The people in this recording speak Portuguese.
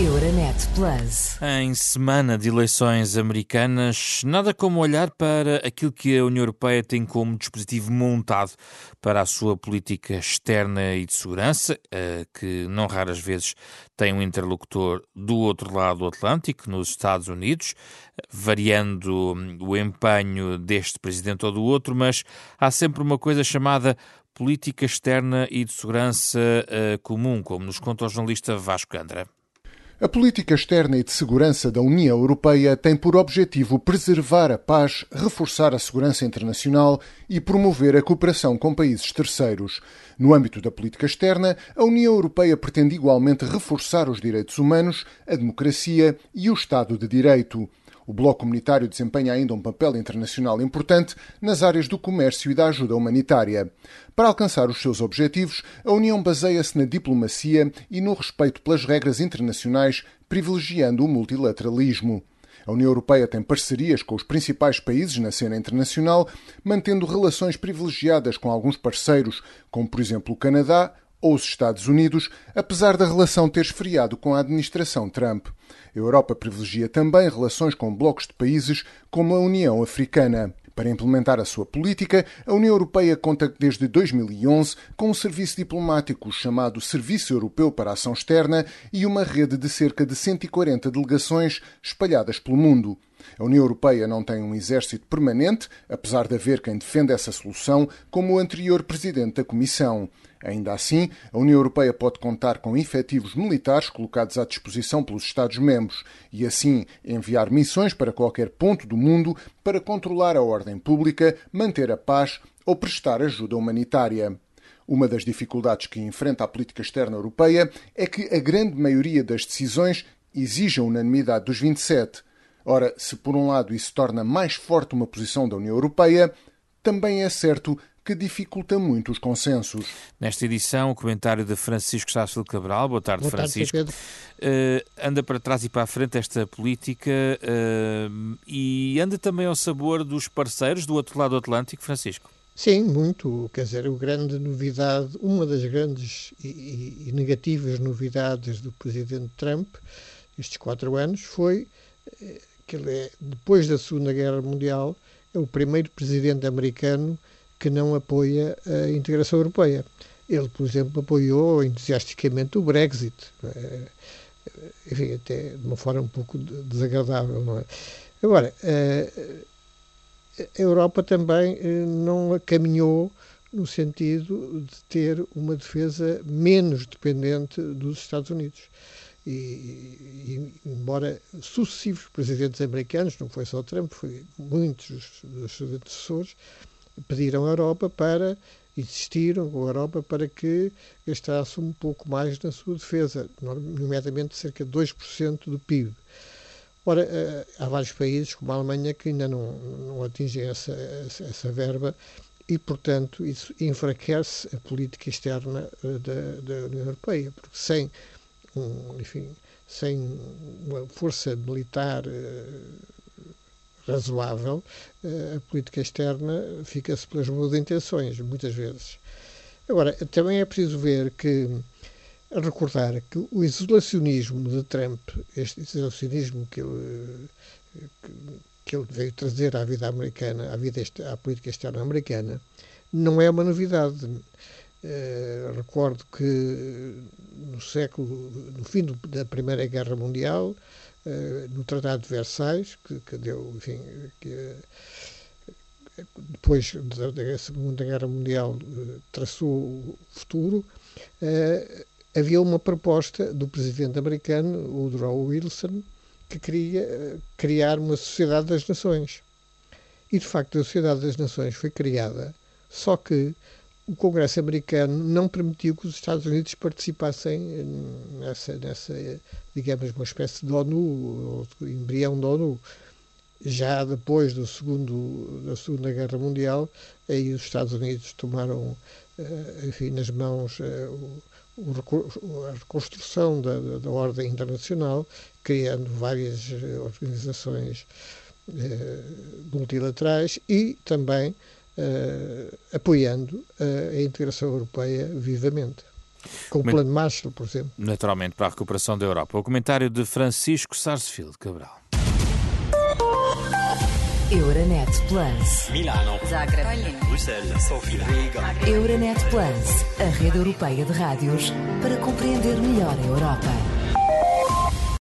Euronet Plus. Em semana de eleições americanas, nada como olhar para aquilo que a União Europeia tem como dispositivo montado para a sua política externa e de segurança, eh, que não raras vezes tem um interlocutor do outro lado do Atlântico, nos Estados Unidos, variando hum, o empenho deste presidente ou do outro, mas há sempre uma coisa chamada política externa e de segurança eh, comum, como nos conta o jornalista Vasco Andra. A política externa e de segurança da União Europeia tem por objetivo preservar a paz, reforçar a segurança internacional e promover a cooperação com países terceiros. No âmbito da política externa, a União Europeia pretende igualmente reforçar os direitos humanos, a democracia e o Estado de Direito. O Bloco Comunitário desempenha ainda um papel internacional importante nas áreas do comércio e da ajuda humanitária. Para alcançar os seus objetivos, a União baseia-se na diplomacia e no respeito pelas regras internacionais, privilegiando o multilateralismo. A União Europeia tem parcerias com os principais países na cena internacional, mantendo relações privilegiadas com alguns parceiros, como por exemplo o Canadá ou os Estados Unidos, apesar da relação ter esfriado com a administração Trump. A Europa privilegia também relações com blocos de países como a União Africana. Para implementar a sua política, a União Europeia conta desde 2011 com um serviço diplomático chamado Serviço Europeu para a Ação Externa e uma rede de cerca de 140 delegações espalhadas pelo mundo. A União Europeia não tem um exército permanente, apesar de haver quem defenda essa solução, como o anterior presidente da Comissão. Ainda assim, a União Europeia pode contar com efetivos militares colocados à disposição pelos Estados-membros e, assim, enviar missões para qualquer ponto do mundo para controlar a ordem pública, manter a paz ou prestar ajuda humanitária. Uma das dificuldades que enfrenta a política externa europeia é que a grande maioria das decisões exige a unanimidade dos 27. Ora, se por um lado isso torna mais forte uma posição da União Europeia, também é certo que dificulta muito os consensos. Nesta edição, o comentário de Francisco Sácio Cabral. Boa tarde, Boa Francisco. Tarde, uh, anda para trás e para a frente esta política uh, e anda também ao sabor dos parceiros do outro lado do Atlântico, Francisco. Sim, muito. Quer dizer, a grande novidade, uma das grandes e, e negativas novidades do presidente Trump estes quatro anos foi eh, que ele é, depois da Segunda Guerra Mundial, é o primeiro presidente americano que não apoia a integração europeia. Ele, por exemplo, apoiou entusiasticamente o Brexit. É? Enfim, até de uma forma um pouco desagradável, não é? Agora, a Europa também eh, não caminhou no sentido de ter uma defesa menos dependente dos Estados Unidos. E, e, embora sucessivos presidentes americanos, não foi só Trump, foi muitos dos seus antecessores, pediram à Europa para, insistiram com a Europa para que gastasse um pouco mais na sua defesa, nomeadamente cerca de 2% do PIB. Ora, eh, há vários países, como a Alemanha, que ainda não, não atingem essa, essa, verba e, portanto, isso enfraquece a política externa eh, da, da União Europeia, porque sem, um, enfim, sem uma força militar uh, razoável, eh, a política externa fica-se pelas boas intenções, muitas vezes. Agora, também é preciso ver que, recordar que o isolacionismo de Trump, este isolacionismo que ele, que ele veio trazer à vida americana, à, vida, à política externa americana, não é uma novidade. Uh, recordo que no século, no fim do, da Primeira Guerra Mundial, uh, no Tratado de Versailles, que, que deu, enfim, que, depois da Segunda Guerra Mundial uh, traçou o futuro, havia uma proposta do presidente americano, Woodrow Wilson, que queria criar uma Sociedade das Nações. E, de facto, a Sociedade das Nações foi criada, só que o Congresso americano não permitiu que os Estados Unidos participassem nessa, nessa digamos, uma espécie de ONU, ou embrião da ONU. Já depois do segundo, da Segunda Guerra Mundial, aí os Estados Unidos tomaram, eh, enfim, nas mãos eh, a reconstrução da, da, ordem internacional, criando várias eh, organizações multilaterais e também uh, apoiando uh, a integração europeia vivamente. Com o plano Marshall, por exemplo. Naturalmente, para a recuperação da Europa. O comentário de Francisco Sarsfield Cabral. Euronet Plus. Milano. Zagreb. Bruxelas. Sofia. Riga. Euronet Plus, a rede europeia de rádios para compreender melhor a Europa.